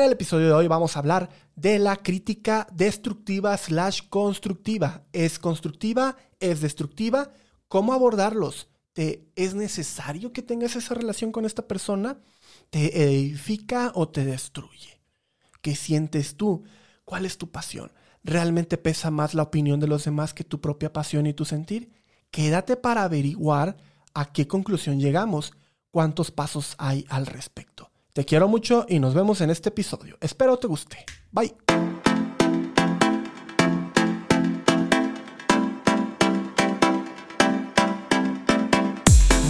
En el episodio de hoy vamos a hablar de la crítica destructiva slash constructiva. ¿Es constructiva? ¿Es destructiva? ¿Cómo abordarlos? ¿Te, ¿Es necesario que tengas esa relación con esta persona? ¿Te edifica o te destruye? ¿Qué sientes tú? ¿Cuál es tu pasión? ¿Realmente pesa más la opinión de los demás que tu propia pasión y tu sentir? Quédate para averiguar a qué conclusión llegamos, cuántos pasos hay al respecto. Te quiero mucho y nos vemos en este episodio. Espero te guste. Bye.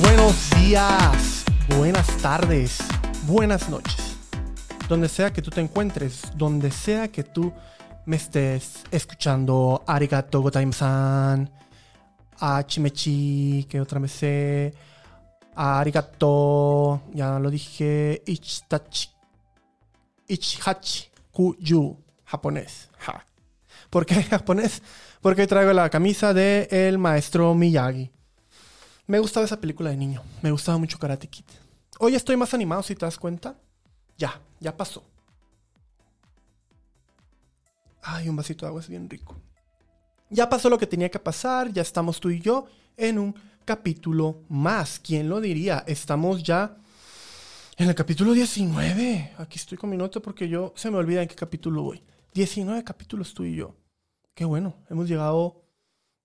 Buenos días, buenas tardes, buenas noches. Donde sea que tú te encuentres, donde sea que tú me estés escuchando, arigato gozaimasan, achimechi, que otra me sé, arigato, ya lo dije, ichitachi, ichihachi, kuyu, japonés. Ja. ¿Por qué japonés? Porque traigo la camisa del el maestro Miyagi. Me gustaba esa película de niño. Me gustaba mucho Karate Kid. Hoy estoy más animado, si te das cuenta. Ya, ya pasó. Ay, un vasito de agua es bien rico. Ya pasó lo que tenía que pasar, ya estamos tú y yo en un capítulo más. ¿Quién lo diría? Estamos ya en el capítulo 19. Aquí estoy con mi nota porque yo se me olvida en qué capítulo voy. 19 capítulos tú y yo. Qué bueno, hemos llegado,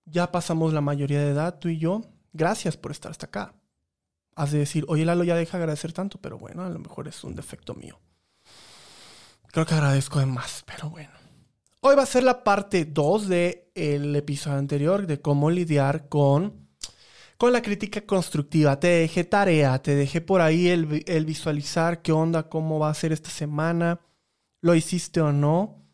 ya pasamos la mayoría de edad tú y yo. Gracias por estar hasta acá. Has de decir, oye Lalo ya deja agradecer tanto, pero bueno, a lo mejor es un defecto mío. Creo que agradezco de más, pero bueno. Hoy va a ser la parte 2 del episodio anterior de cómo lidiar con, con la crítica constructiva. Te dejé tarea, te dejé por ahí el, el visualizar qué onda, cómo va a ser esta semana, lo hiciste o no.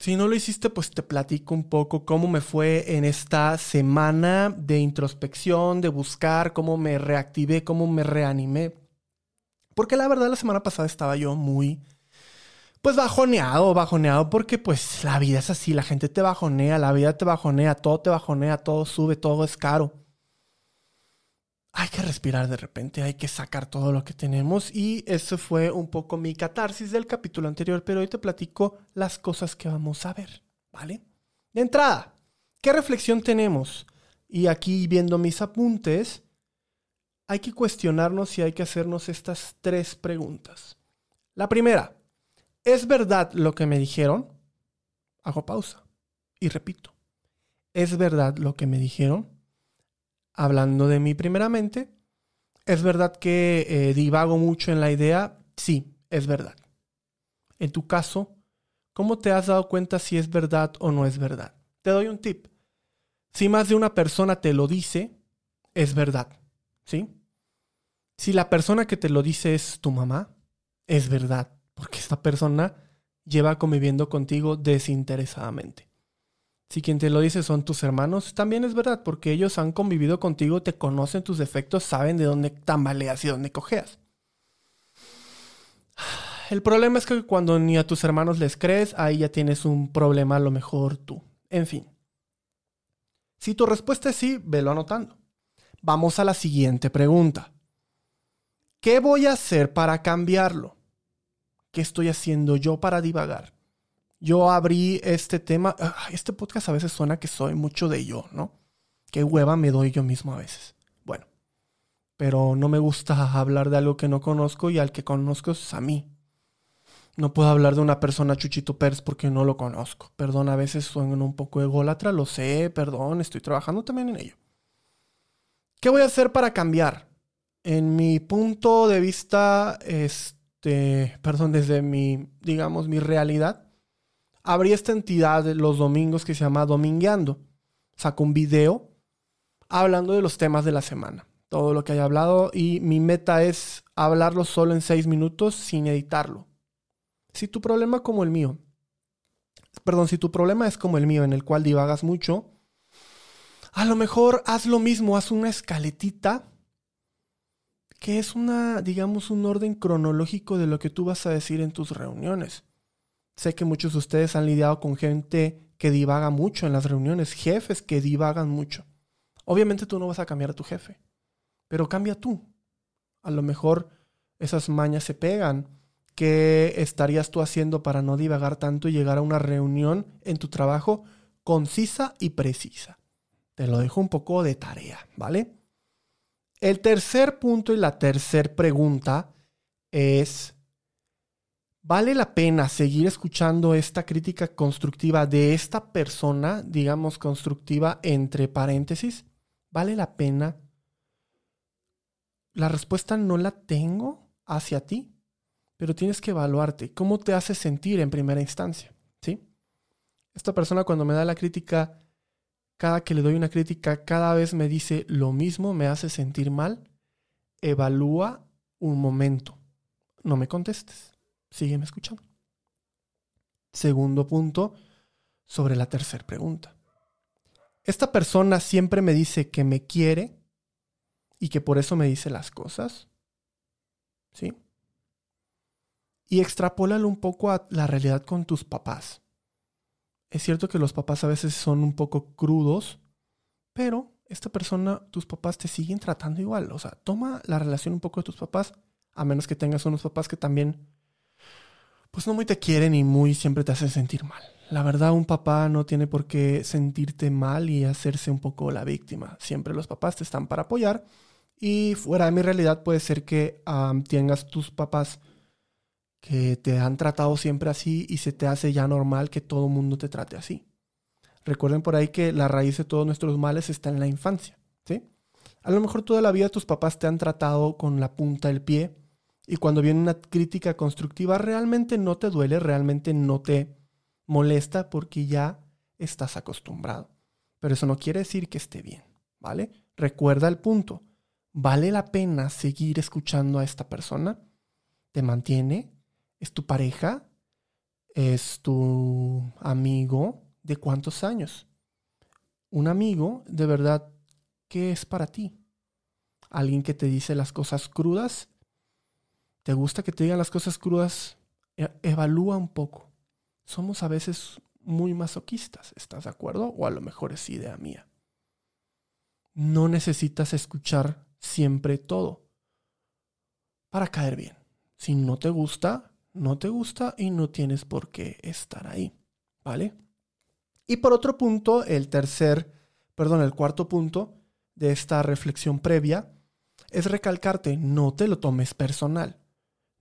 Si no lo hiciste, pues te platico un poco cómo me fue en esta semana de introspección, de buscar, cómo me reactivé, cómo me reanimé. Porque la verdad la semana pasada estaba yo muy pues bajoneado, bajoneado, porque pues la vida es así, la gente te bajonea, la vida te bajonea, todo te bajonea, todo sube, todo es caro. Hay que respirar de repente, hay que sacar todo lo que tenemos y eso fue un poco mi catarsis del capítulo anterior, pero hoy te platico las cosas que vamos a ver, ¿vale? De entrada, ¿qué reflexión tenemos? Y aquí viendo mis apuntes, hay que cuestionarnos y hay que hacernos estas tres preguntas. La primera, ¿Es verdad lo que me dijeron? Hago pausa y repito. ¿Es verdad lo que me dijeron? Hablando de mí primeramente. ¿Es verdad que eh, divago mucho en la idea? Sí, es verdad. En tu caso, ¿cómo te has dado cuenta si es verdad o no es verdad? Te doy un tip. Si más de una persona te lo dice, es verdad. ¿Sí? Si la persona que te lo dice es tu mamá, es verdad porque esta persona lleva conviviendo contigo desinteresadamente. Si quien te lo dice son tus hermanos, también es verdad, porque ellos han convivido contigo, te conocen tus defectos, saben de dónde tambaleas y dónde cojeas. El problema es que cuando ni a tus hermanos les crees, ahí ya tienes un problema a lo mejor tú. En fin. Si tu respuesta es sí, velo anotando. Vamos a la siguiente pregunta. ¿Qué voy a hacer para cambiarlo? ¿Qué estoy haciendo yo para divagar? Yo abrí este tema, este podcast a veces suena que soy mucho de yo, ¿no? Qué hueva me doy yo mismo a veces. Bueno, pero no me gusta hablar de algo que no conozco y al que conozco es a mí. No puedo hablar de una persona Chuchito Pérez porque no lo conozco. Perdón, a veces sueno un poco ególatra, lo sé, perdón, estoy trabajando también en ello. ¿Qué voy a hacer para cambiar? En mi punto de vista, es este, perdón, desde mi, digamos, mi realidad, abrí esta entidad los domingos que se llama Domingueando. Saco un video hablando de los temas de la semana, todo lo que haya hablado y mi meta es hablarlo solo en seis minutos sin editarlo. Si tu problema como el mío, perdón, si tu problema es como el mío en el cual divagas mucho, a lo mejor haz lo mismo, haz una escaletita que es una, digamos, un orden cronológico de lo que tú vas a decir en tus reuniones. Sé que muchos de ustedes han lidiado con gente que divaga mucho en las reuniones, jefes que divagan mucho. Obviamente tú no vas a cambiar a tu jefe, pero cambia tú. A lo mejor esas mañas se pegan, qué estarías tú haciendo para no divagar tanto y llegar a una reunión en tu trabajo concisa y precisa. Te lo dejo un poco de tarea, ¿vale? El tercer punto y la tercera pregunta es, ¿vale la pena seguir escuchando esta crítica constructiva de esta persona, digamos constructiva entre paréntesis? ¿Vale la pena? La respuesta no la tengo hacia ti, pero tienes que evaluarte. ¿Cómo te hace sentir en primera instancia? ¿Sí? Esta persona cuando me da la crítica cada que le doy una crítica, cada vez me dice lo mismo, me hace sentir mal, evalúa un momento. No me contestes. Sígueme escuchando. Segundo punto sobre la tercera pregunta. Esta persona siempre me dice que me quiere y que por eso me dice las cosas. ¿Sí? Y extrapólalo un poco a la realidad con tus papás. Es cierto que los papás a veces son un poco crudos, pero esta persona, tus papás te siguen tratando igual. O sea, toma la relación un poco de tus papás, a menos que tengas unos papás que también, pues no muy te quieren y muy siempre te hacen sentir mal. La verdad, un papá no tiene por qué sentirte mal y hacerse un poco la víctima. Siempre los papás te están para apoyar. Y fuera de mi realidad puede ser que tengas tus papás que te han tratado siempre así y se te hace ya normal que todo el mundo te trate así. Recuerden por ahí que la raíz de todos nuestros males está en la infancia, ¿sí? A lo mejor toda la vida tus papás te han tratado con la punta del pie y cuando viene una crítica constructiva realmente no te duele, realmente no te molesta porque ya estás acostumbrado. Pero eso no quiere decir que esté bien, ¿vale? Recuerda el punto. ¿Vale la pena seguir escuchando a esta persona? ¿Te mantiene? ¿Es tu pareja? ¿Es tu amigo? ¿De cuántos años? Un amigo, de verdad, ¿qué es para ti? ¿Alguien que te dice las cosas crudas? ¿Te gusta que te digan las cosas crudas? E, evalúa un poco. Somos a veces muy masoquistas, ¿estás de acuerdo? O a lo mejor es idea mía. No necesitas escuchar siempre todo para caer bien. Si no te gusta, no te gusta y no tienes por qué estar ahí, ¿vale? Y por otro punto, el tercer, perdón, el cuarto punto de esta reflexión previa es recalcarte, no te lo tomes personal.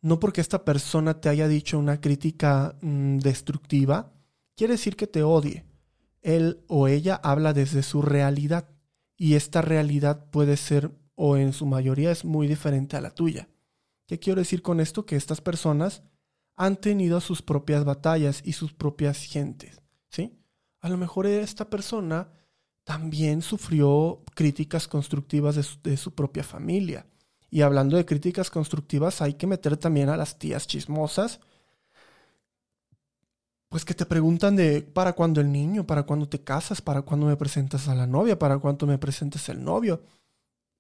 No porque esta persona te haya dicho una crítica mm, destructiva, quiere decir que te odie. Él o ella habla desde su realidad y esta realidad puede ser o en su mayoría es muy diferente a la tuya. ¿Qué quiero decir con esto? Que estas personas han tenido sus propias batallas y sus propias gentes, ¿sí? A lo mejor esta persona también sufrió críticas constructivas de su, propia familia. Y hablando de críticas constructivas, hay que meter también a las tías chismosas, pues que te preguntan de para cuándo el niño, para cuándo te casas, para cuándo me presentas a la novia, para cuándo me presentas el novio.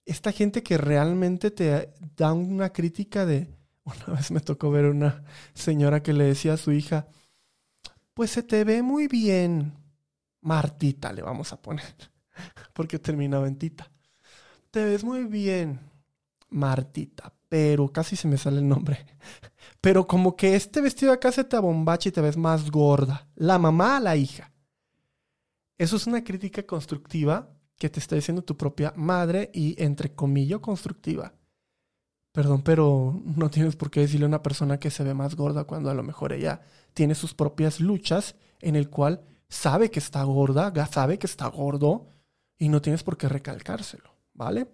Esta gente que realmente te da una crítica de, una vez me tocó ver una señora que le decía a su hija, pues se te ve muy bien, Martita le vamos a poner, porque terminaba en tita. Te ves muy bien, Martita, pero casi se me sale el nombre. Pero como que este vestido acá se te abombacha y te ves más gorda. La mamá a la hija. Eso es una crítica constructiva que te está diciendo tu propia madre y entre comillas constructiva. Perdón, pero no tienes por qué decirle a una persona que se ve más gorda cuando a lo mejor ella tiene sus propias luchas en el cual sabe que está gorda, sabe que está gordo y no tienes por qué recalcárselo, ¿vale?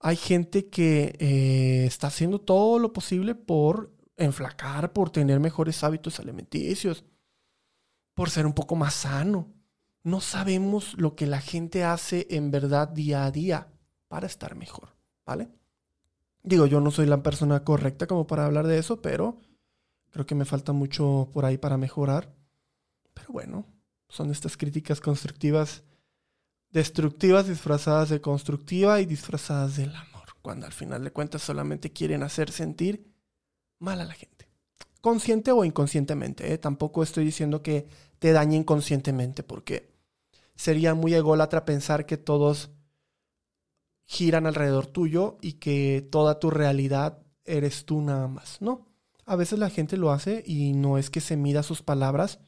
Hay gente que eh, está haciendo todo lo posible por enflacar, por tener mejores hábitos alimenticios, por ser un poco más sano. No sabemos lo que la gente hace en verdad día a día para estar mejor, ¿vale? Digo, yo no soy la persona correcta como para hablar de eso, pero creo que me falta mucho por ahí para mejorar. Pero bueno, son estas críticas constructivas, destructivas, disfrazadas de constructiva y disfrazadas del amor, cuando al final de cuentas solamente quieren hacer sentir mal a la gente. Consciente o inconscientemente, ¿eh? tampoco estoy diciendo que te dañe inconscientemente, porque sería muy ególatra pensar que todos giran alrededor tuyo y que toda tu realidad eres tú nada más, ¿no? A veces la gente lo hace y no es que se mida sus palabras,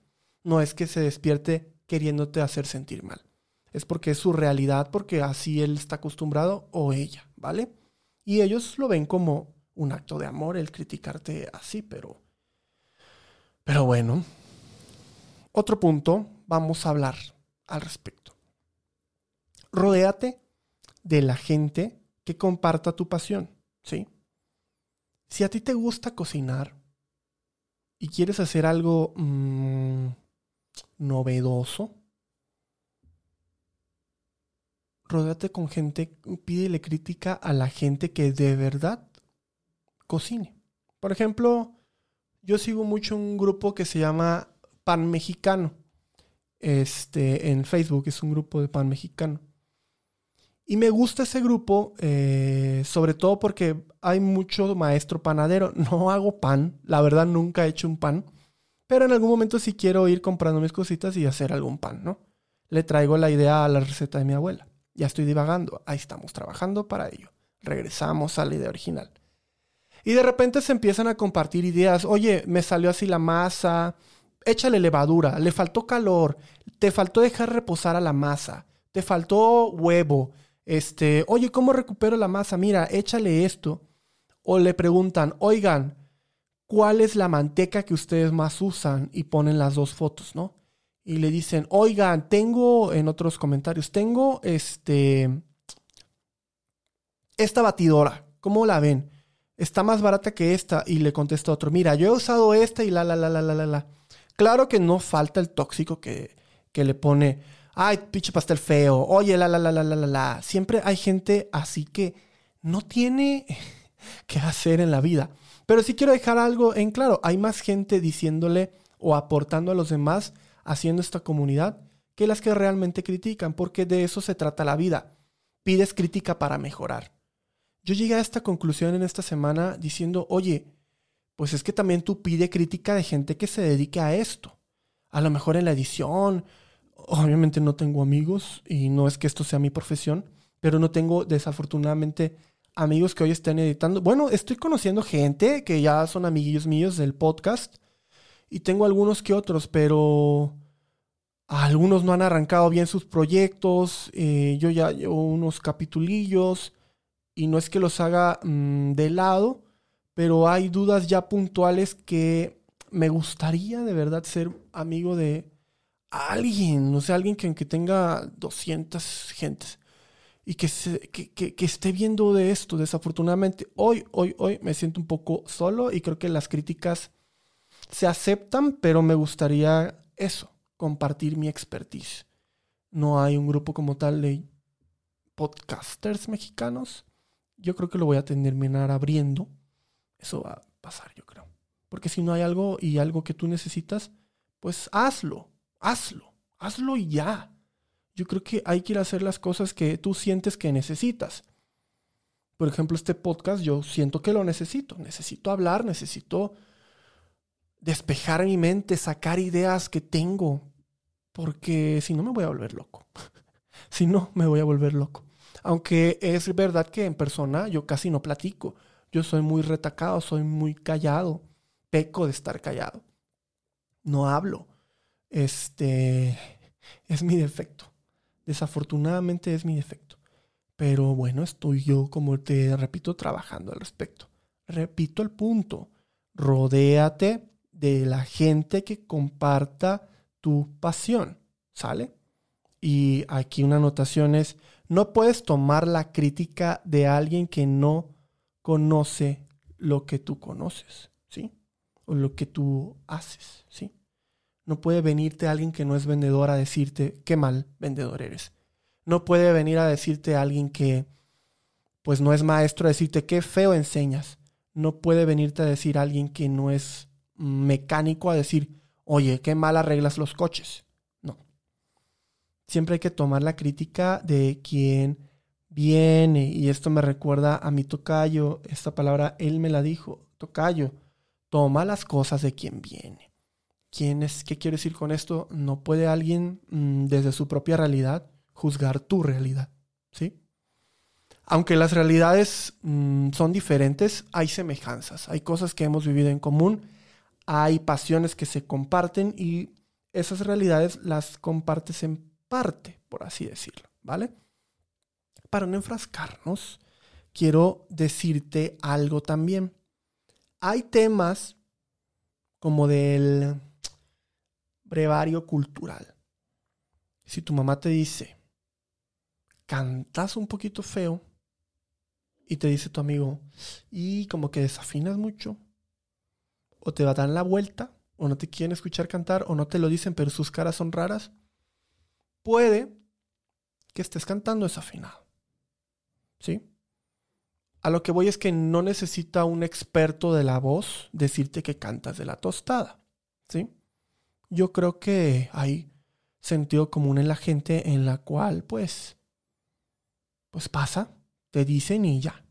no es que se despierte queriéndote hacer sentir mal. Es porque es su realidad, porque así él está acostumbrado o ella, ¿vale? Y ellos lo ven como un acto de amor el criticarte así, pero... Pero bueno. Otro punto, vamos a hablar al respecto. Rodéate de la gente que comparta tu pasión, ¿sí? Si a ti te gusta cocinar y quieres hacer algo mmm, novedoso, rodéate con gente, pídele crítica a la gente que de verdad cocine. Por ejemplo, yo sigo mucho un grupo que se llama Pan Mexicano. Este, en Facebook es un grupo de pan mexicano. Y me gusta ese grupo, eh, sobre todo porque hay mucho maestro panadero. No hago pan, la verdad nunca he hecho un pan. Pero en algún momento sí quiero ir comprando mis cositas y hacer algún pan, ¿no? Le traigo la idea a la receta de mi abuela. Ya estoy divagando. Ahí estamos trabajando para ello. Regresamos a la idea original. Y de repente se empiezan a compartir ideas. Oye, me salió así la masa. Échale levadura. Le faltó calor. Te faltó dejar reposar a la masa. Te faltó huevo. Este, oye, ¿cómo recupero la masa? Mira, échale esto. O le preguntan, oigan, ¿cuál es la manteca que ustedes más usan? Y ponen las dos fotos, ¿no? Y le dicen, oigan, tengo, en otros comentarios, tengo este, esta batidora, ¿cómo la ven? está más barata que esta. Y le contesta otro, mira, yo he usado esta y la, la, la, la, la, la, la. Claro que no falta el tóxico que, que le pone, ay, pinche pastel feo, oye, la, la, la, la, la, la. Siempre hay gente así que no tiene que hacer en la vida. Pero sí quiero dejar algo en claro, hay más gente diciéndole o aportando a los demás haciendo esta comunidad que las que realmente critican, porque de eso se trata la vida. Pides crítica para mejorar. Yo llegué a esta conclusión en esta semana diciendo, oye, pues es que también tú pide crítica de gente que se dedique a esto. A lo mejor en la edición, obviamente no tengo amigos y no es que esto sea mi profesión, pero no tengo desafortunadamente amigos que hoy estén editando. Bueno, estoy conociendo gente que ya son amiguillos míos del podcast y tengo algunos que otros, pero algunos no han arrancado bien sus proyectos. Eh, yo ya llevo unos capitulillos y no es que los haga mm, de lado, pero hay dudas ya puntuales que me gustaría de verdad ser amigo de alguien, no sé, alguien que, que tenga 200 gentes y que, se, que, que, esté viendo de esto. Desafortunadamente, hoy, hoy, hoy me siento un poco solo y creo que las críticas se aceptan, pero me gustaría eso, compartir mi expertise. No hay un grupo como tal de podcasters mexicanos yo creo que lo voy a terminar abriendo. Eso va a pasar, yo creo. Porque si no hay algo y algo que tú necesitas, pues hazlo, hazlo, hazlo ya. Yo creo que hay que ir a hacer las cosas que tú sientes que necesitas. Por ejemplo, este podcast yo siento que lo necesito. Necesito hablar, necesito despejar mi mente, sacar ideas que tengo. Porque si no me voy a volver loco. si no, me voy a volver loco. Aunque es verdad que en persona yo casi no platico. Yo soy muy retacado, soy muy callado. Peco de estar callado. No hablo. Este es mi defecto. Desafortunadamente es mi defecto. Pero bueno, estoy yo, como te repito, trabajando al respecto. Repito el punto. Rodéate de la gente que comparta tu pasión. ¿Sale? Y aquí una anotación es, no puedes tomar la crítica de alguien que no conoce lo que tú conoces, ¿sí? O lo que tú haces, ¿sí? No puede venirte alguien que no es vendedor a decirte qué mal vendedor eres. No puede venir a decirte alguien que pues no es maestro a decirte qué feo enseñas. No puede venirte a decir alguien que no es mecánico a decir, oye, qué mal arreglas los coches siempre hay que tomar la crítica de quien viene. Y esto me recuerda a mi tocayo. Esta palabra él me la dijo. Tocayo, toma las cosas de quien viene. ¿Quién ¿Qué quiero decir con esto? No puede alguien mm, desde su propia realidad juzgar tu realidad. ¿Sí? aunque las realidades mm, son diferentes, hay semejanzas, hay cosas que hemos vivido en común, hay pasiones que se comparten y esas realidades las compartes en parte, por así decirlo, ¿vale? Para no enfrascarnos, quiero decirte algo también. Hay temas como del brevario cultural. Si tu mamá te dice, cantas un poquito feo, y te dice tu amigo, y como que desafinas mucho, o te dar la vuelta, o no te quieren escuchar cantar, o no te lo dicen, pero sus caras son raras, puede que estés cantando desafinado. ¿Sí? A lo que voy es que no necesita un experto de la voz decirte que cantas de la tostada. ¿Sí? Yo creo que hay sentido común en la gente en la cual, pues, pues pasa, te dicen y ya.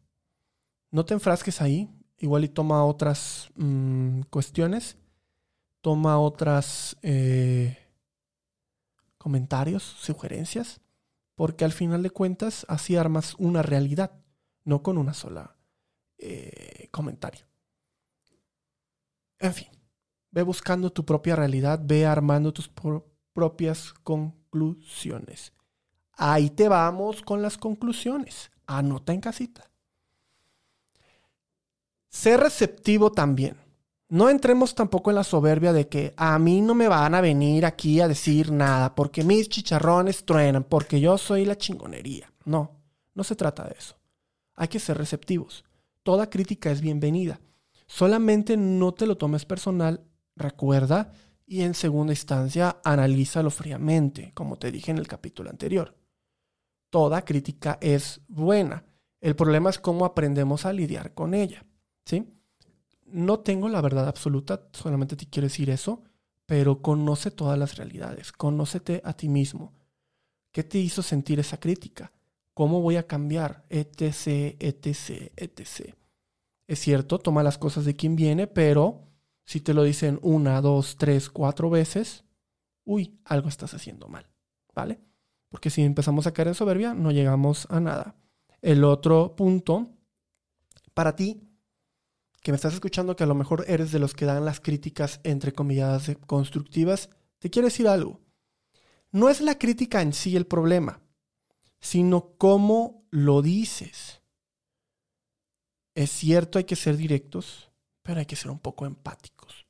No te enfrasques ahí, igual y toma otras mm, cuestiones, toma otras eh, comentarios, sugerencias, porque al final de cuentas así armas una realidad, no con una sola eh, comentario. En fin, ve buscando tu propia realidad, ve armando tus propias conclusiones. Ahí te vamos con las conclusiones. Anota en casita. Sé receptivo también. No entremos tampoco en la soberbia de que a mí no me van a venir aquí a decir nada porque mis chicharrones truenan, porque yo soy la chingonería. No, no se trata de eso. Hay que ser receptivos. Toda crítica es bienvenida. Solamente no te lo tomes personal, recuerda, y en segunda instancia analízalo fríamente, como te dije en el capítulo anterior. Toda crítica es buena. El problema es cómo aprendemos a lidiar con ella. ¿Sí? no tengo la verdad absoluta, solamente te quiero decir eso, pero conoce todas las realidades, conócete a ti mismo. ¿Qué te hizo sentir esa crítica? ¿Cómo voy a cambiar? Etc, etc, etc. Es cierto, toma las cosas de quien viene, pero si te lo dicen una, dos, tres, cuatro veces, uy, algo estás haciendo mal, ¿vale? Porque si empezamos a caer en soberbia, no llegamos a nada. El otro punto, para ti, que me estás escuchando, que a lo mejor eres de los que dan las críticas entre comillas constructivas, te quiero decir algo. No es la crítica en sí el problema, sino cómo lo dices. Es cierto, hay que ser directos, pero hay que ser un poco empáticos.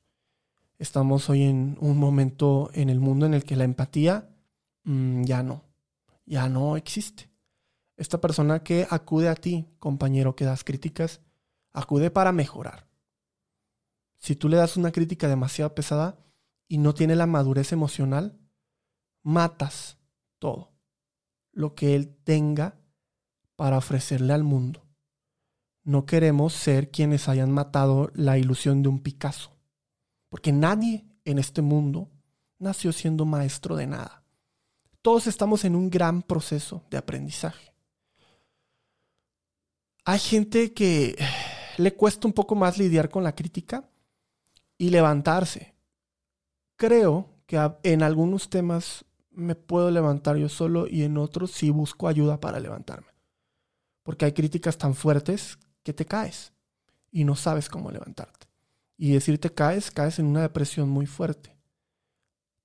Estamos hoy en un momento en el mundo en el que la empatía mm, ya no, ya no existe. Esta persona que acude a ti, compañero, que das críticas, acude para mejorar. Si tú le das una crítica demasiado pesada y no tiene la madurez emocional, matas todo lo que él tenga para ofrecerle al mundo. No queremos ser quienes hayan matado la ilusión de un Picasso, porque nadie en este mundo nació siendo maestro de nada. Todos estamos en un gran proceso de aprendizaje. Hay gente que le cuesta un poco más lidiar con la crítica y levantarse. Creo que en algunos temas me puedo levantar yo solo y en otros sí busco ayuda para levantarme. Porque hay críticas tan fuertes que te caes y no sabes cómo levantarte. Y decirte caes, caes en una depresión muy fuerte.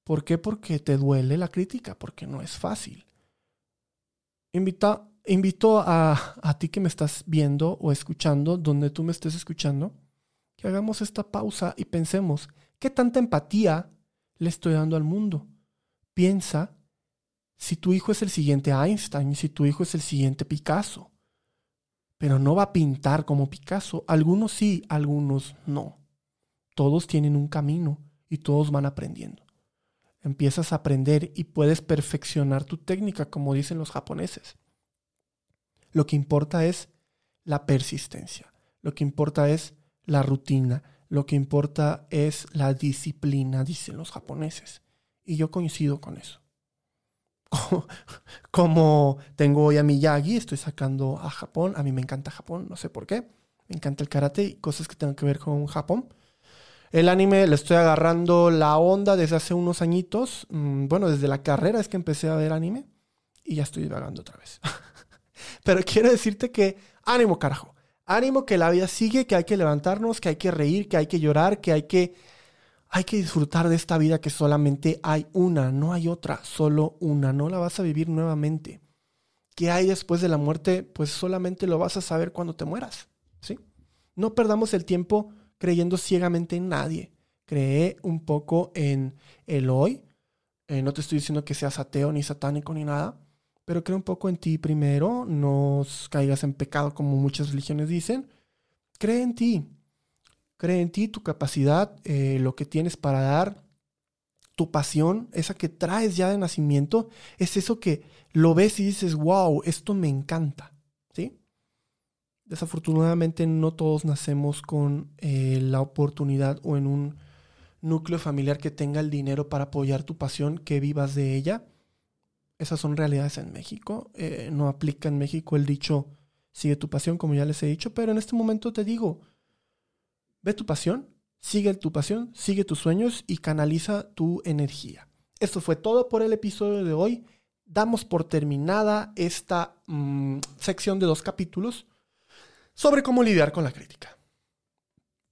¿Por qué? Porque te duele la crítica, porque no es fácil. Invita, invito a, a ti que me estás viendo o escuchando, donde tú me estés escuchando, que hagamos esta pausa y pensemos, ¿qué tanta empatía le estoy dando al mundo? Piensa si tu hijo es el siguiente Einstein, si tu hijo es el siguiente Picasso, pero no va a pintar como Picasso. Algunos sí, algunos no. Todos tienen un camino y todos van aprendiendo. Empiezas a aprender y puedes perfeccionar tu técnica, como dicen los japoneses. Lo que importa es la persistencia. Lo que importa es la rutina. Lo que importa es la disciplina, dicen los japoneses. Y yo coincido con eso. Como tengo hoy a Miyagi, estoy sacando a Japón. A mí me encanta Japón, no sé por qué. Me encanta el karate y cosas que tengan que ver con Japón. El anime le estoy agarrando la onda desde hace unos añitos. Mm, bueno, desde la carrera es que empecé a ver anime y ya estoy divagando otra vez. Pero quiero decirte que ánimo, carajo. Ánimo que la vida sigue, que hay que levantarnos, que hay que reír, que hay que llorar, que hay que hay que disfrutar de esta vida que solamente hay una, no hay otra, solo una, no la vas a vivir nuevamente. ¿Qué hay después de la muerte? Pues solamente lo vas a saber cuando te mueras, ¿sí? No perdamos el tiempo creyendo ciegamente en nadie. Cree un poco en el hoy. Eh, no te estoy diciendo que seas ateo ni satánico ni nada, pero cree un poco en ti primero. No caigas en pecado como muchas religiones dicen. Cree en ti. Cree en ti, tu capacidad, eh, lo que tienes para dar, tu pasión, esa que traes ya de nacimiento, es eso que lo ves y dices, wow, esto me encanta. ¿Sí? Desafortunadamente no todos nacemos con eh, la oportunidad o en un núcleo familiar que tenga el dinero para apoyar tu pasión, que vivas de ella. Esas son realidades en México. Eh, no aplica en México el dicho sigue tu pasión, como ya les he dicho, pero en este momento te digo, ve tu pasión, sigue tu pasión, sigue tus sueños y canaliza tu energía. Esto fue todo por el episodio de hoy. Damos por terminada esta mm, sección de dos capítulos sobre cómo lidiar con la crítica.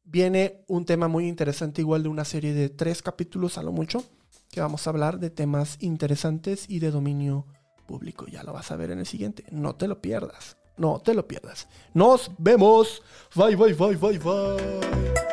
Viene un tema muy interesante, igual de una serie de tres capítulos a lo mucho, que vamos a hablar de temas interesantes y de dominio público. Ya lo vas a ver en el siguiente. No te lo pierdas. No te lo pierdas. Nos vemos. Bye, bye, bye, bye, bye.